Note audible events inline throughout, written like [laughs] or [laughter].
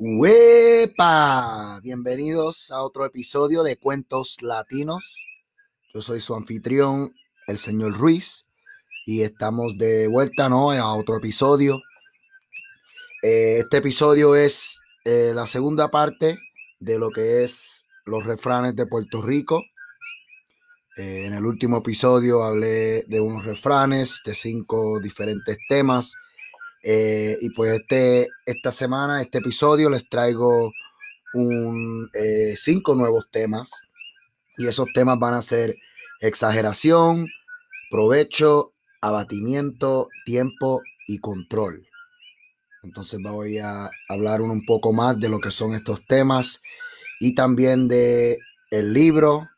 ¡Huepa! Bienvenidos a otro episodio de Cuentos Latinos. Yo soy su anfitrión, el señor Ruiz, y estamos de vuelta ¿no? a otro episodio. Eh, este episodio es eh, la segunda parte de lo que es los refranes de Puerto Rico. Eh, en el último episodio hablé de unos refranes, de cinco diferentes temas eh, y pues este, esta semana, este episodio, les traigo un, eh, cinco nuevos temas. Y esos temas van a ser exageración, provecho, abatimiento, tiempo y control. Entonces voy a hablar un poco más de lo que son estos temas y también de el libro.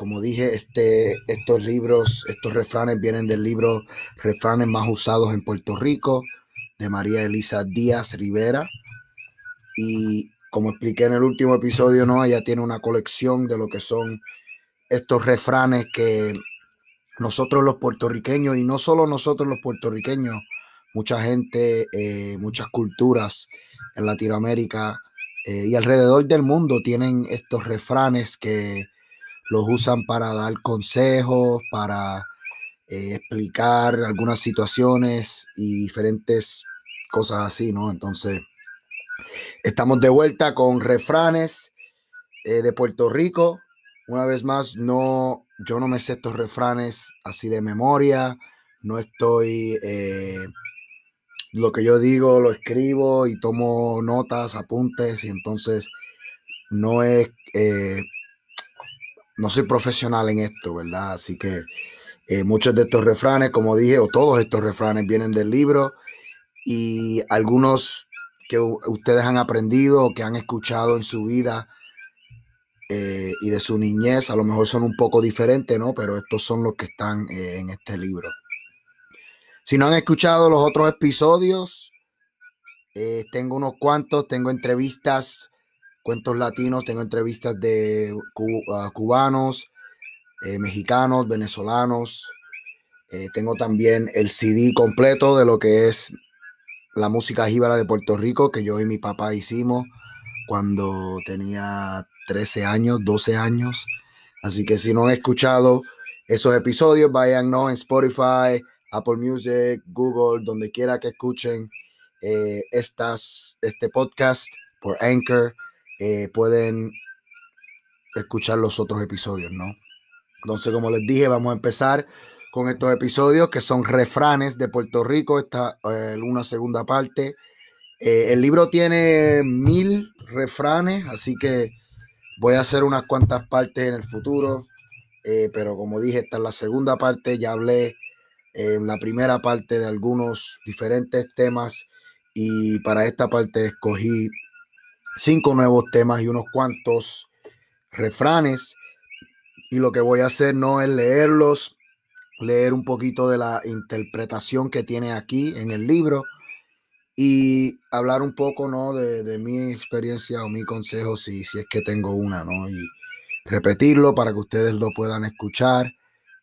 Como dije, este, estos libros, estos refranes vienen del libro Refranes más usados en Puerto Rico de María Elisa Díaz Rivera. Y como expliqué en el último episodio, ¿no? Ella tiene una colección de lo que son estos refranes que nosotros los puertorriqueños, y no solo nosotros los puertorriqueños, mucha gente, eh, muchas culturas en Latinoamérica eh, y alrededor del mundo tienen estos refranes que los usan para dar consejos, para eh, explicar algunas situaciones y diferentes cosas así, ¿no? Entonces, estamos de vuelta con refranes eh, de Puerto Rico. Una vez más, no, yo no me sé estos refranes así de memoria, no estoy, eh, lo que yo digo lo escribo y tomo notas, apuntes y entonces no es, no soy profesional en esto, ¿verdad? Así que muchos de estos refranes, como dije, o todos estos refranes vienen del libro y algunos que ustedes han aprendido o que han escuchado en su vida eh, y de su niñez, a lo mejor son un poco diferentes, ¿no? Pero estos son los que están eh, en este libro. Si no han escuchado los otros episodios, eh, tengo unos cuantos, tengo entrevistas, cuentos latinos, tengo entrevistas de cubanos, mexicanos, venezolanos. tengo también el CD completo de lo que es la música jíbara de Puerto Rico que yo y mi papá hicimos cuando tenía 13 años, 12 años. Así que si no han escuchado esos episodios, vayan ¿no? en Spotify, Apple Music, Google, donde quiera que escuchen eh, estas, este podcast por Anchor, eh, pueden escuchar los otros episodios, ¿no? Entonces, como les dije, vamos a empezar con estos episodios que son refranes de Puerto Rico, esta eh, una segunda parte. Eh, el libro tiene mil refranes, así que voy a hacer unas cuantas partes en el futuro, eh, pero como dije, esta es la segunda parte, ya hablé en la primera parte de algunos diferentes temas y para esta parte escogí cinco nuevos temas y unos cuantos refranes y lo que voy a hacer no es leerlos leer un poquito de la interpretación que tiene aquí en el libro y hablar un poco ¿no? de, mi experiencia o mi consejo si, si es que tengo una, ¿no? Y repetirlo para que ustedes lo puedan escuchar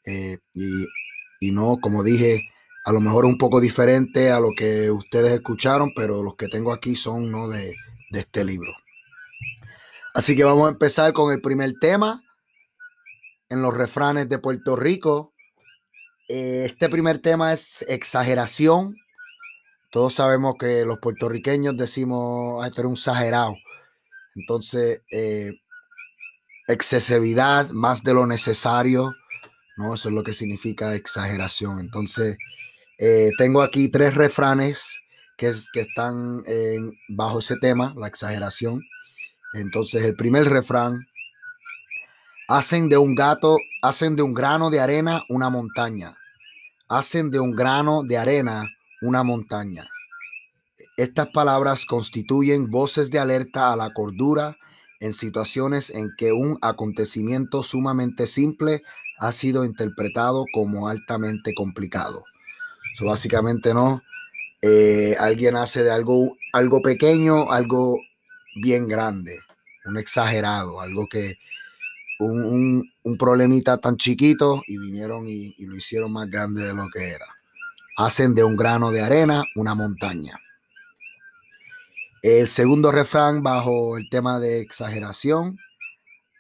eh, y, y, no, como dije, a lo mejor un poco diferente a lo que ustedes escucharon, pero los que tengo aquí son ¿no? de, de este libro. Así que vamos a empezar con el primer tema en los refranes de Puerto Rico eh, este primer tema es exageración. Todos sabemos que los puertorriqueños decimos, era un exagerado. Entonces, eh, excesividad más de lo necesario, ¿no? Eso es lo que significa exageración. Entonces, eh, tengo aquí tres refranes que, están bajo ese tema, la exageración. Entonces, el primer refrán Hacen de un gato, hacen de un grano de arena una montaña. Hacen de un grano de arena una montaña. Estas palabras constituyen voces de alerta a la cordura en situaciones en que un acontecimiento sumamente simple ha sido interpretado como altamente complicado. Eso básicamente no. Eh, alguien hace de algo, algo pequeño, algo bien grande, un exagerado, algo que un, problemita tan chiquito y vinieron y, lo hicieron más grande de lo que era. Hacen de un grano de arena una montaña. El segundo refrán bajo el tema de exageración.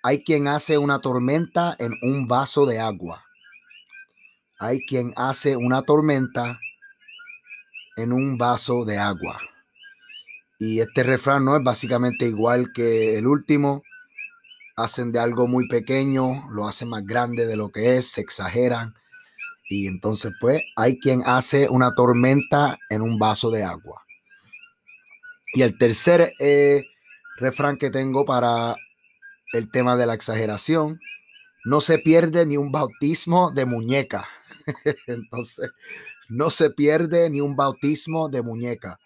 Hay quien hace una tormenta en un vaso de agua. Hay quien hace una tormenta en un vaso de agua. Y este refrán no es básicamente igual que el último. Hacen de algo muy pequeño, lo hacen más grande de lo que es, se exageran. Y entonces, pues, hay quien hace una tormenta en un vaso de agua. Y el tercer eh, refrán que tengo para el tema de la exageración, no se pierde ni un bautismo de muñeca. [laughs] entonces, no se pierde ni un bautismo de muñeca.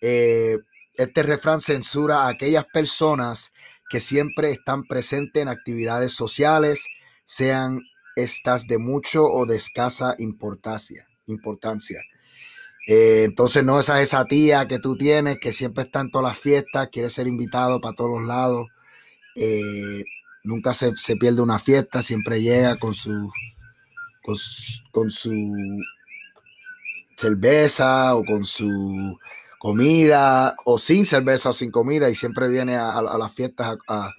Eh, este refrán censura a aquellas personas que siempre están presentes en actividades sociales, sean estas de mucho o de escasa importancia. importancia. Eh, entonces no esa esa tía que tú tienes que siempre está en todas las fiestas, quiere ser invitado para todos los lados. Eh, nunca se, pierde una fiesta, siempre llega con su, con su cerveza o con su comida o sin cerveza o sin comida y siempre viene a, las fiestas a,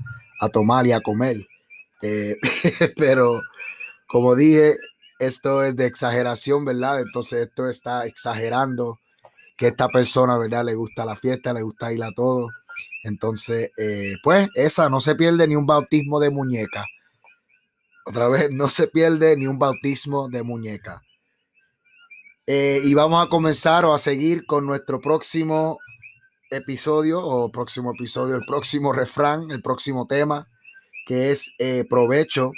tomar y a comer. Eh, [laughs] pero como dije, esto es de exageración, ¿verdad? Entonces esto está exagerando que esta persona, ¿verdad? Le gusta la fiesta, le gusta ir a todo. Entonces, eh, pues esa no se pierde ni un bautismo de muñeca. Otra vez, no se pierde ni un bautismo de muñeca. Eh, y vamos a comenzar o a seguir con nuestro próximo episodio o próximo episodio, el próximo refrán, el próximo tema, que es eh, provecho.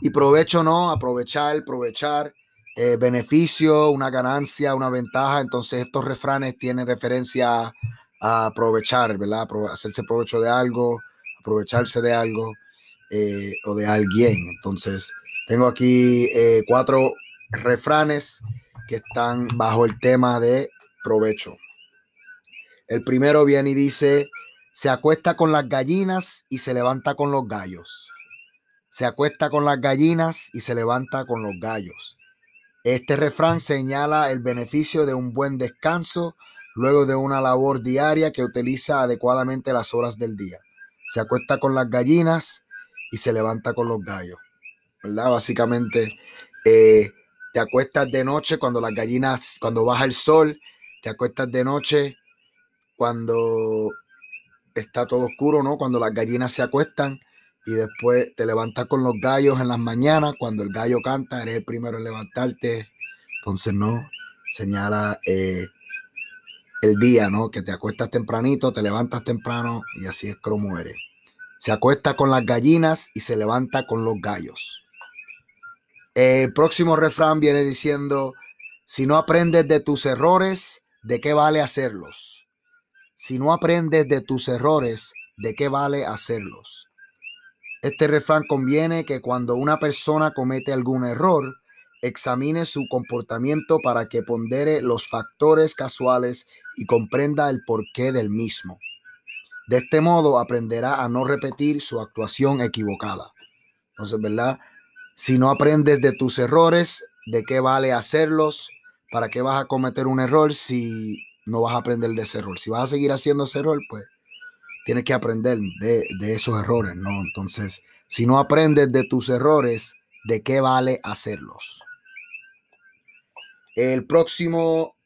Y provecho no, aprovechar, aprovechar, eh, beneficio, una ganancia, una ventaja. Entonces estos refranes tienen referencia a, aprovechar, ¿verdad? hacerse provecho de algo, aprovecharse de algo o de alguien. Entonces tengo aquí cuatro refranes que están bajo el tema de provecho. El primero viene y dice, se acuesta con las gallinas y se levanta con los gallos. Se acuesta con las gallinas y se levanta con los gallos. Este refrán señala el beneficio de un buen descanso luego de una labor diaria que utiliza adecuadamente las horas del día. Se acuesta con las gallinas y se levanta con los gallos. Básicamente, eh, te acuestas de noche cuando las gallinas, cuando baja el sol, te acuestas de noche cuando está todo oscuro, ¿no? Cuando las gallinas se acuestan y después te levantas con los gallos en las mañanas, cuando el gallo canta, eres el primero en levantarte. Entonces, ¿no? Señala eh, el día, ¿no? Que te acuestas tempranito, te levantas temprano y así es como eres. Se acuesta con las gallinas y se levanta con los gallos. El próximo refrán viene diciendo, si no aprendes de tus errores, ¿de qué vale hacerlos? Si no aprendes de tus errores, ¿de qué vale hacerlos? Este refrán conviene que cuando una persona comete algún error, examine su comportamiento para que pondere los factores casuales y comprenda el porqué del mismo. De este modo aprenderá a no repetir su actuación equivocada. Entonces, ¿verdad? Si no aprendes de tus errores, ¿de qué vale hacerlos? ¿Para qué vas a cometer un error si no vas a aprender de ese error? Si vas a seguir haciendo ese error, pues tienes que aprender de, esos errores, ¿no? Entonces, si no aprendes de tus errores, ¿de qué vale hacerlos? El próximo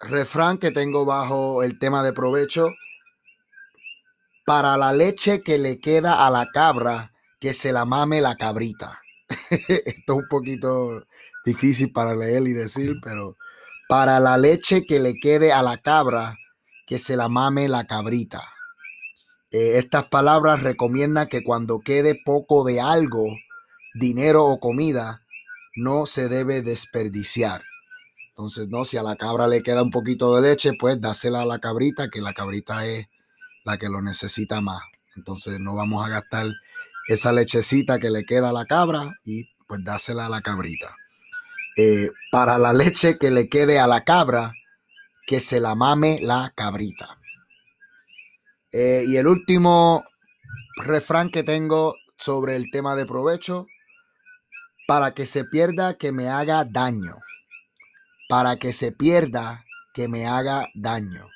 refrán que tengo bajo el tema de provecho, para la leche que le queda a la cabra, que se la mame la cabrita. [laughs] Esto es un poquito difícil para leer y decir, pero para la leche que le quede a la cabra, que se la mame la cabrita. Eh, estas palabras recomiendan que cuando quede poco de algo, dinero o comida, no se debe desperdiciar. Entonces, no, si a la cabra le queda un poquito de leche, pues dásela a la cabrita, que la cabrita es la que lo necesita más. Entonces, no vamos a gastar esa lechecita que le queda a la cabra y pues dásela a la cabrita. Eh, para la leche que le quede a la cabra, que se la mame la cabrita. Eh, y el último refrán que tengo sobre el tema de provecho, para que se pierda que me haga daño. Para que se pierda que me haga daño.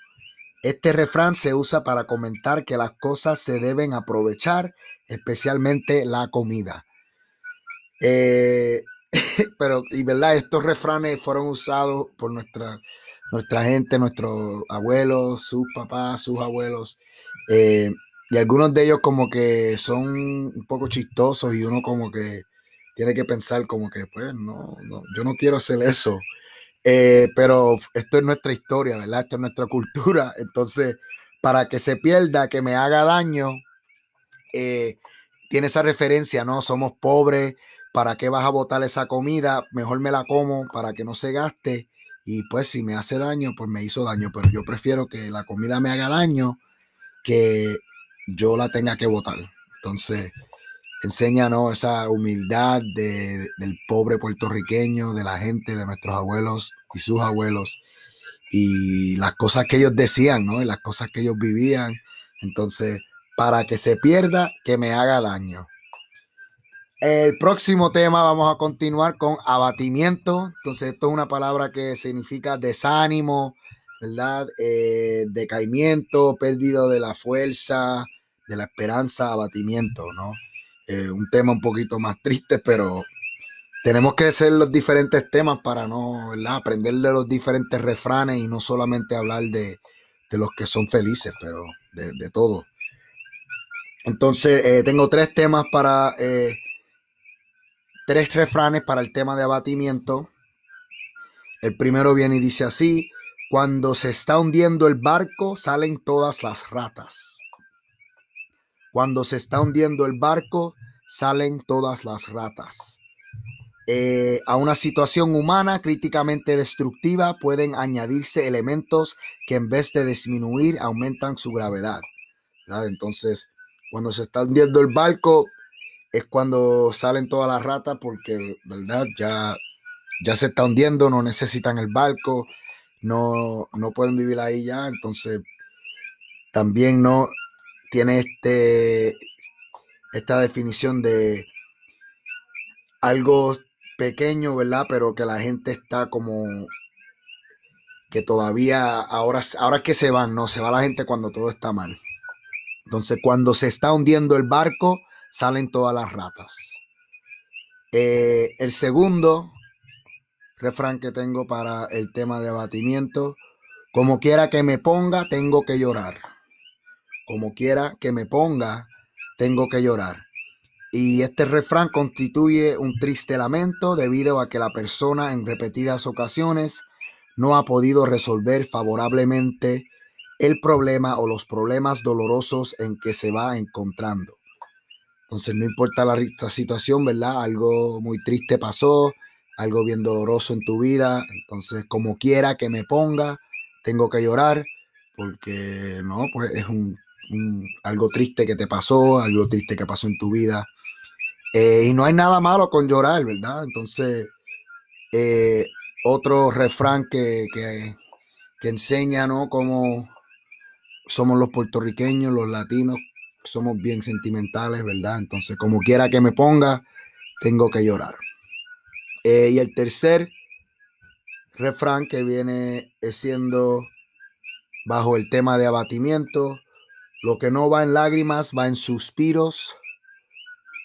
Este refrán se usa para comentar que las cosas se deben aprovechar, especialmente la comida. Eh, [laughs] pero, y verdad, estos refranes fueron usados por nuestra, nuestra gente, nuestros abuelos, sus papás, sus abuelos. Eh, y algunos de ellos como que son un poco chistosos y uno como que tiene que pensar como que, pues, no, no yo no quiero hacer eso. Eh, pero esto es nuestra historia, ¿verdad? Esto es nuestra [laughs] cultura. Entonces, para que se pierda, que me haga daño, eh, tiene esa referencia, ¿no? Somos pobres, ¿para qué vas a botar esa comida? Mejor me la como para que no se gaste. Y pues si me hace daño, pues me hizo daño. Pero yo prefiero que la comida me haga daño que yo la tenga que botar. Entonces, enseña esa humildad del pobre puertorriqueño, de la gente, de nuestros abuelos y sus abuelos, y las cosas que ellos decían, ¿no? Y las cosas que ellos vivían. Entonces, para que se pierda, que me haga daño. El próximo tema vamos a continuar con abatimiento. Entonces, esto es una palabra que significa desánimo, ¿verdad? Eh, decaimiento, pérdida de la fuerza, de la esperanza, abatimiento, ¿no? Eh, un tema un poquito más triste, pero tenemos que hacer los diferentes temas para no, ¿verdad? Aprenderle los diferentes refranes y no solamente hablar de, los que son felices, pero de, todo. Entonces, eh, tengo tres temas para, eh, tres refranes para el tema de abatimiento. El primero viene y dice así, cuando se está hundiendo el barco, salen todas las ratas. Cuando se está hundiendo el barco, salen todas las ratas. Eh, a una situación humana críticamente destructiva pueden añadirse elementos que en vez de disminuir aumentan su gravedad. Entonces, cuando se está hundiendo el barco, es cuando salen todas las ratas porque, ¿verdad? Ya, ya se está hundiendo, no necesitan el barco, no, no pueden vivir ahí ya. Entonces, también no tiene este, esta definición de algo pequeño, ¿verdad? Pero que la gente está como que todavía ahora, ahora que se van, no, se va la gente cuando todo está mal. Entonces, cuando se está hundiendo el barco, salen todas las ratas. Eh, el segundo refrán que tengo para el tema de abatimiento, como quiera que me ponga, tengo que llorar. Como quiera que me ponga, tengo que llorar. Y este refrán constituye un triste lamento debido a que la persona en repetidas ocasiones no ha podido resolver favorablemente el problema o los problemas dolorosos en que se va encontrando. Entonces, no importa la, situación, ¿verdad? Algo muy triste pasó, algo bien doloroso en tu vida. Entonces, como quiera que me ponga, tengo que llorar porque, no, pues es un algo triste que te pasó, algo triste que pasó en tu vida. Eh, y no hay nada malo con llorar, ¿verdad? Entonces, eh, otro refrán que, que, enseña, ¿no? Cómo somos los puertorriqueños, los latinos, somos bien sentimentales, ¿verdad? Entonces, como quiera que me ponga, tengo que llorar. Eh, y el tercer refrán que viene siendo bajo el tema de abatimiento, lo que no va en lágrimas va en suspiros.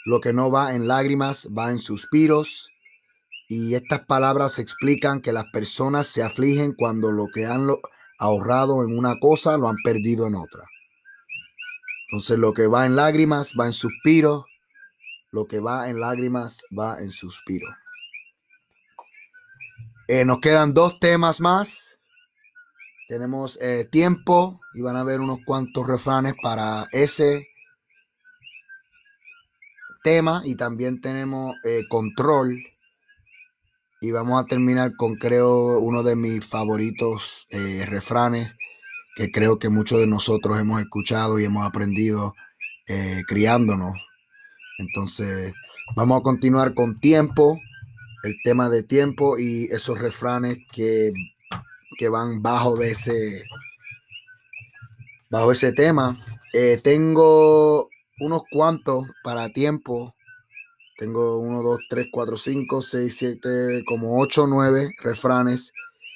Lo que no va en lágrimas va en suspiros. Y estas palabras explican que las personas se afligen cuando lo que han ahorrado en una cosa lo han perdido en otra. Entonces lo que va en lágrimas va en suspiros. Lo que va en lágrimas va en suspiros. Eh, nos quedan dos temas más. Tenemos eh, tiempo y van a ver unos cuantos refranes para ese tema y también tenemos eh, control y vamos a terminar con creo uno de mis favoritos eh, refranes que creo que muchos de nosotros hemos escuchado y hemos aprendido criándonos. Entonces vamos a continuar con tiempo, el tema de tiempo y esos refranes que que van bajo de ese bajo ese tema. Eh, tengo unos cuantos para tiempo. Tengo uno, dos, tres, cuatro, cinco, seis, siete, como ocho, nueve refranes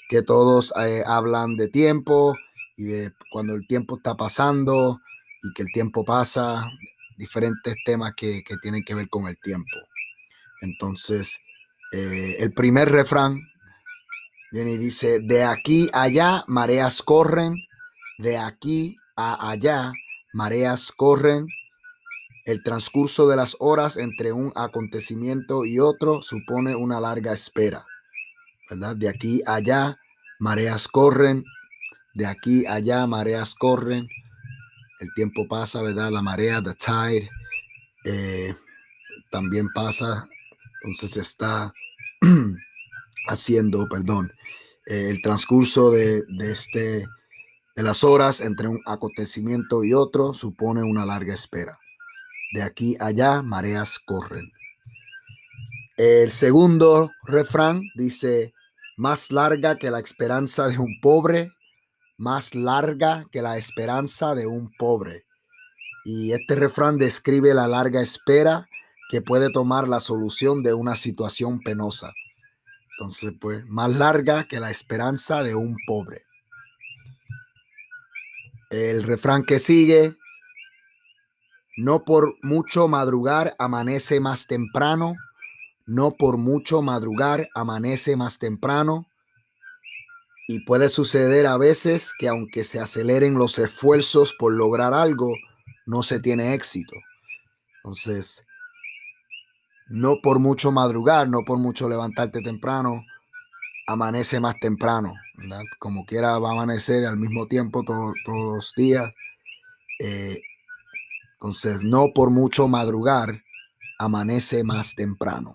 que todos eh, hablan de tiempo y de cuando el tiempo está pasando y que el tiempo pasa, diferentes temas que, tienen que ver con el tiempo. Entonces, eh, el primer refrán viene y dice, de aquí allá mareas corren, de aquí a allá mareas corren. El transcurso de las horas entre un acontecimiento y otro supone una larga espera. ¿Verdad? De aquí a allá mareas corren, de aquí a allá mareas corren. El tiempo pasa, ¿verdad? La marea, the tide, eh, también pasa. Entonces está [clears throat] haciendo, perdón, eh, el transcurso de, de, este, de las horas entre un acontecimiento y otro supone una larga espera. De aquí allá, mareas corren. El segundo refrán dice, más larga que la esperanza de un pobre, más larga que la esperanza de un pobre. Y este refrán describe la larga espera que puede tomar la solución de una situación penosa. Entonces, pues, más larga que la esperanza de un pobre. El refrán que sigue, no por mucho madrugar amanece más temprano, no por mucho madrugar amanece más temprano. Y puede suceder a veces que aunque se aceleren los esfuerzos por lograr algo, no se tiene éxito. Entonces, no por mucho madrugar, no por mucho levantarte temprano, amanece más temprano. Como quiera va a amanecer al mismo tiempo todos los días. Eh, entonces, no por mucho madrugar, amanece más temprano.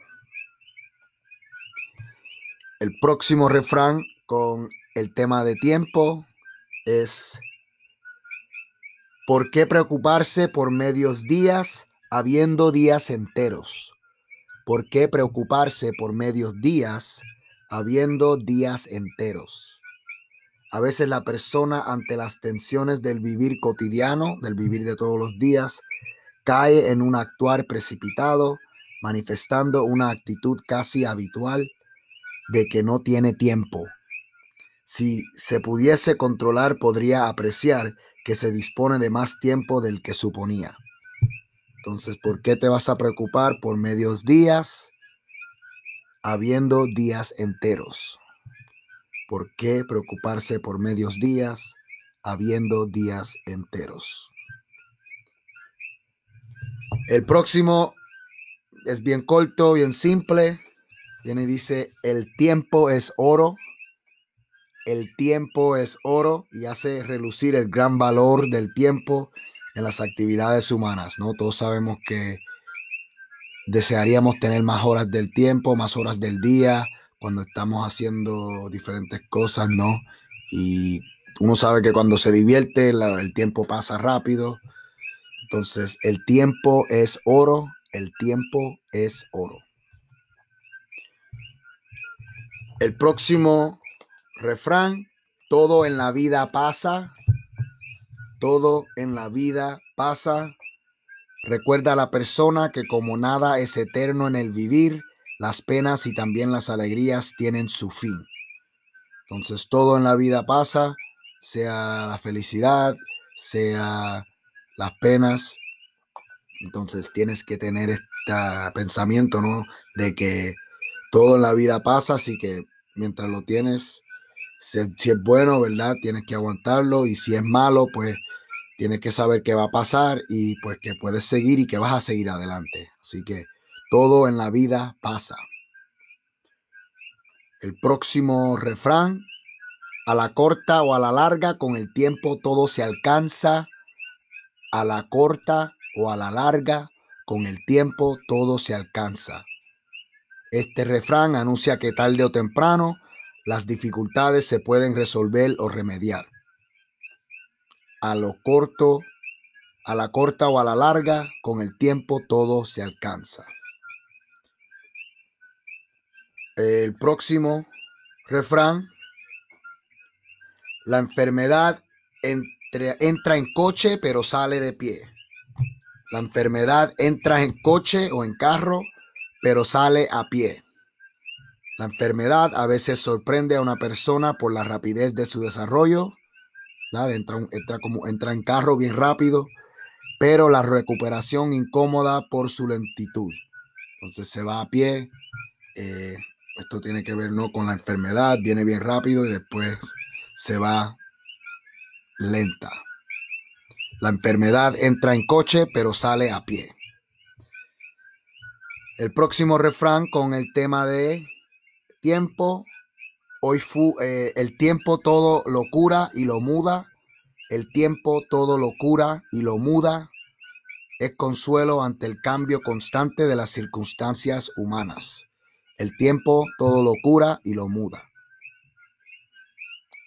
El próximo refrán con el tema de tiempo es ¿por qué preocuparse por medios días habiendo días enteros? ¿Por qué preocuparse por medios días habiendo días enteros? A veces la persona ante las tensiones del vivir cotidiano, del vivir de todos los días, cae en un actuar precipitado, manifestando una actitud casi habitual de que no tiene tiempo. Si se pudiese controlar, podría apreciar que se dispone de más tiempo del que suponía. Entonces, ¿por qué te vas a preocupar por medios días habiendo días enteros? ¿Por qué preocuparse por medios días habiendo días enteros? El próximo es bien corto, bien simple. Viene y dice, el tiempo es oro. El tiempo es oro y hace relucir el gran valor del tiempo en las actividades humanas, ¿no? Todos sabemos que desearíamos tener más horas del tiempo, más horas del día, cuando estamos haciendo diferentes cosas, ¿no? Y uno sabe que cuando se divierte, el tiempo pasa rápido. Entonces, el tiempo es oro, el tiempo es oro. El próximo refrán, todo en la vida pasa, todo en la vida pasa. Recuerda a la persona que como nada es eterno en el vivir, las penas y también las alegrías tienen su fin. Entonces todo en la vida pasa, sea la felicidad, sea las penas. Entonces tienes que tener este pensamiento, ¿no? De que todo en la vida pasa, así que mientras lo tienes, si, es bueno, ¿verdad? Tienes que aguantarlo y si es malo, pues tienes que saber qué va a pasar y pues que puedes seguir y que vas a seguir adelante. Así que todo en la vida pasa. El próximo refrán, a la corta o a la larga, con el tiempo todo se alcanza. A la corta o a la larga, con el tiempo todo se alcanza. Este refrán anuncia que tarde o temprano las dificultades se pueden resolver o remediar. A lo corto, a la corta o a la larga, con el tiempo todo se alcanza. El próximo refrán, la enfermedad entra en coche pero sale de pie. La enfermedad entra en coche o en carro pero sale a pie. La enfermedad a veces sorprende a una persona por la rapidez de su desarrollo. Entra, entra, como, entra en carro bien rápido, pero la recuperación incómoda por su lentitud. Entonces se va a pie. Eh, esto tiene que ver no con la enfermedad, viene bien rápido y después se va lenta. La enfermedad entra en coche, pero sale a pie. El próximo refrán con el tema de tiempo. Hoy fu, eh, el tiempo todo lo cura y lo muda. El tiempo todo lo cura y lo muda. Es consuelo ante el cambio constante de las circunstancias humanas. El tiempo todo lo cura y lo muda.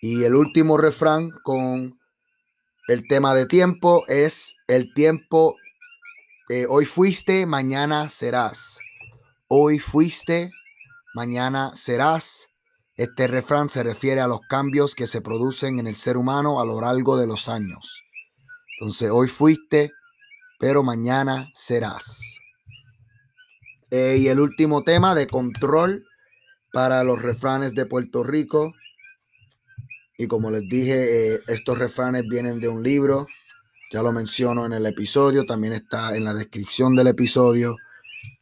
Y el último refrán con el tema de tiempo es el tiempo. Eh, hoy fuiste, mañana serás. Hoy fuiste, mañana serás. Este refrán se refiere a los cambios que se producen en el ser humano a lo largo de los años. Entonces, hoy fuiste, pero mañana serás. Eh, y el último tema de control para los refranes de Puerto Rico y como les dije, eh, estos refranes vienen de un libro, ya lo menciono en el episodio, también está en la descripción del episodio.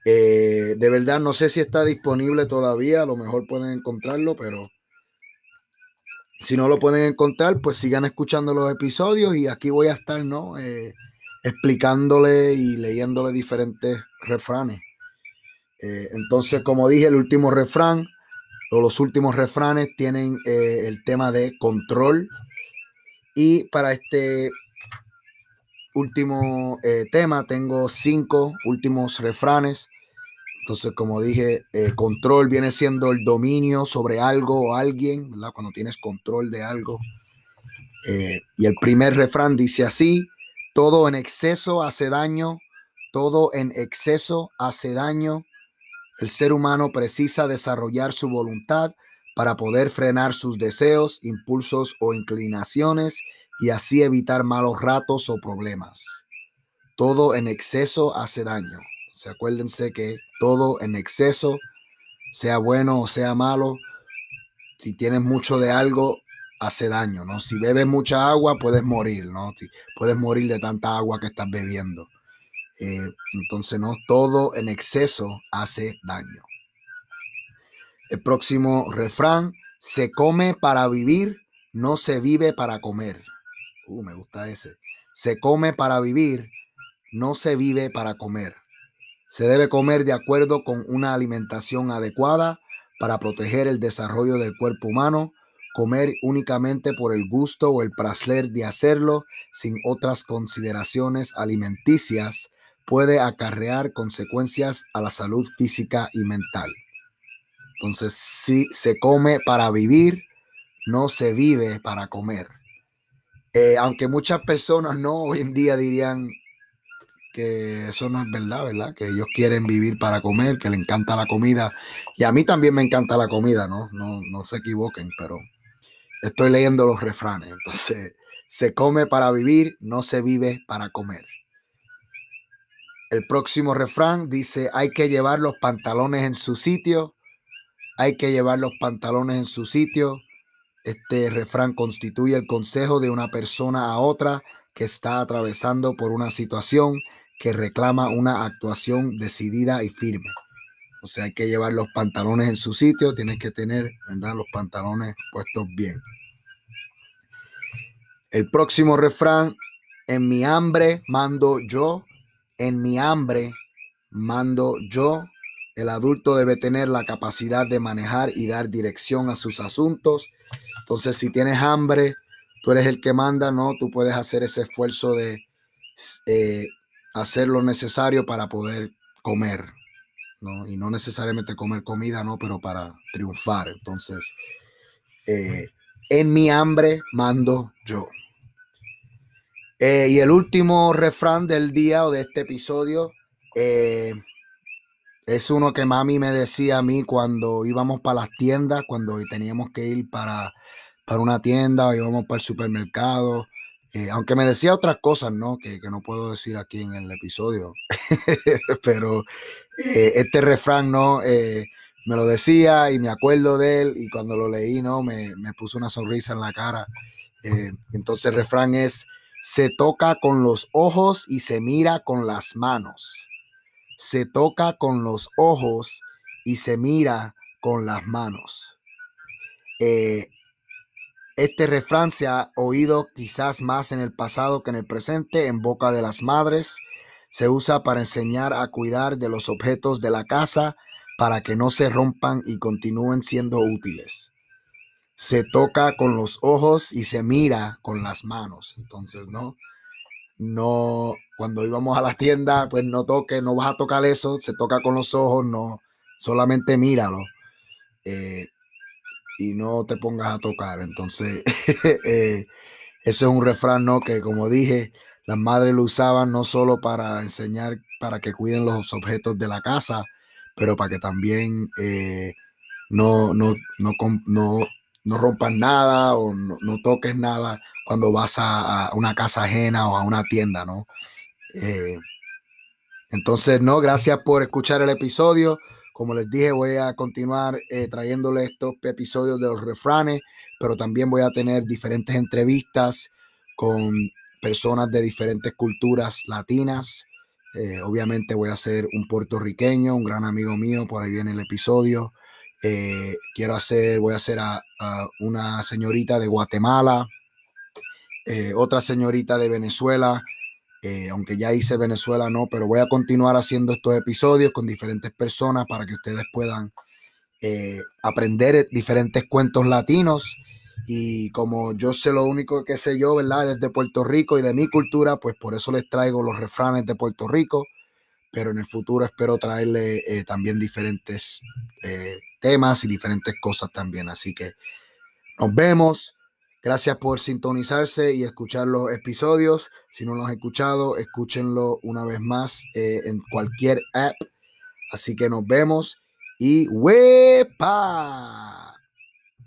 Eh, de verdad no sé si está disponible todavía, a lo mejor pueden encontrarlo, pero si no lo pueden encontrar, pues sigan escuchando los episodios y aquí voy a estar, ¿no? Explicándole y leyéndole diferentes refranes. Entonces, como dije, el último refrán los últimos refranes tienen eh, el tema de control. Y para este último eh, tema tengo cinco últimos refranes. Entonces, como dije, eh, control viene siendo el dominio sobre algo o alguien, ¿verdad? Cuando tienes control de algo. y el primer refrán dice así, todo en exceso hace daño, todo en exceso hace daño, el ser humano precisa desarrollar su voluntad para poder frenar sus deseos, impulsos o inclinaciones y así evitar malos ratos o problemas. Todo en exceso hace daño. Se acuérdense que todo en exceso, sea bueno o sea malo, si tienes mucho de algo, hace daño, ¿no? Si bebes mucha agua, puedes morir, ¿no? Puedes morir de tanta agua que estás bebiendo. Eh, entonces, no todo en exceso hace daño. El próximo refrán, se come para vivir, no se vive para comer. Uh, me gusta ese. Se come para vivir, no se vive para comer. Se debe comer de acuerdo con una alimentación adecuada para proteger el desarrollo del cuerpo humano. Comer únicamente por el gusto o el placer de hacerlo sin otras consideraciones alimenticias puede acarrear consecuencias a la salud física y mental. Entonces, si se come para vivir, no se vive para comer. Eh, aunque muchas personas no [laughs] hoy en día dirían que eso no es verdad, ¿verdad? Que ellos quieren vivir para comer, que le encanta la comida. Y a mí también me encanta la comida, ¿no? No, no se equivoquen, pero estoy leyendo los refranes. [laughs] Entonces, se come para vivir, no se vive para comer. El próximo refrán dice, hay que llevar los pantalones en su sitio, hay que llevar los pantalones en su sitio. Este refrán constituye el consejo de una persona a otra que está atravesando por una situación que reclama una actuación decidida y firme. O sea, hay que llevar los pantalones en su sitio, tienes que tener los pantalones puestos bien. El próximo refrán, en mi hambre mando yo, en mi hambre mando yo. El adulto debe tener la capacidad de manejar y dar dirección a sus asuntos. Entonces, si tienes hambre, tú eres el que manda, ¿no? Tú puedes hacer ese esfuerzo de eh, hacer lo necesario para poder comer, ¿no? Y no necesariamente comer comida, ¿no? Pero para triunfar. Entonces, eh, en mi hambre mando yo. Eh, y el último refrán del día o de este episodio eh, es uno que mami me decía a mí cuando íbamos para las tiendas, cuando teníamos que ir para, para una tienda o íbamos para el supermercado. Eh, aunque me decía otras cosas, ¿no? Que, no puedo decir aquí en el episodio. [laughs] Pero este refrán, ¿no? me lo decía y me acuerdo de él y cuando lo leí, ¿no? Me, me puso una sonrisa en la cara entonces el refrán es, se toca con los ojos y se mira con las manos. Se toca con los ojos y se mira con las manos. Eh, este refrán se ha oído quizás más en el pasado que en el presente en boca de las madres. Se usa para enseñar a cuidar de los objetos de la casa para que no se rompan y continúen siendo útiles. Se toca con los ojos y se mira con las manos. Entonces, ¿no? No, cuando íbamos a la tienda, pues no toque, no vas a tocar eso, se toca con los ojos, no, solamente míralo. Eh, y no te pongas a tocar. Entonces, [laughs] eh, ese es un refrán, ¿no? Que como dije, las madres lo usaban no solo para enseñar, para que cuiden los objetos de la casa, pero para que también eh, no, no, no, no, no rompas nada o no, toques nada cuando vas a, una casa ajena o a una tienda, ¿no? Eh, entonces, no, gracias por escuchar el episodio. Como les dije, voy a continuar eh, trayéndole estos episodios de los refranes, pero también voy a tener diferentes entrevistas con personas de diferentes culturas latinas, eh, obviamente voy a ser un puertorriqueño, un gran amigo mío, por ahí viene el episodio. Eh, quiero hacer, voy a hacer a, una señorita de Guatemala, eh, otra señorita de Venezuela, aunque ya hice Venezuela, no, pero voy a continuar haciendo estos episodios con diferentes personas para que ustedes puedan aprender diferentes cuentos latinos. Y como yo sé lo único que sé yo, ¿verdad? Desde Puerto Rico y de mi cultura, pues por eso les traigo los refranes de Puerto Rico. Pero en el futuro espero traerle eh, también diferentes eh, temas y diferentes cosas también. Así que nos vemos. Gracias por sintonizarse y escuchar los episodios. Si no los han escuchado, escúchenlo una vez más eh, en cualquier app. Así que nos vemos y ¡wepa!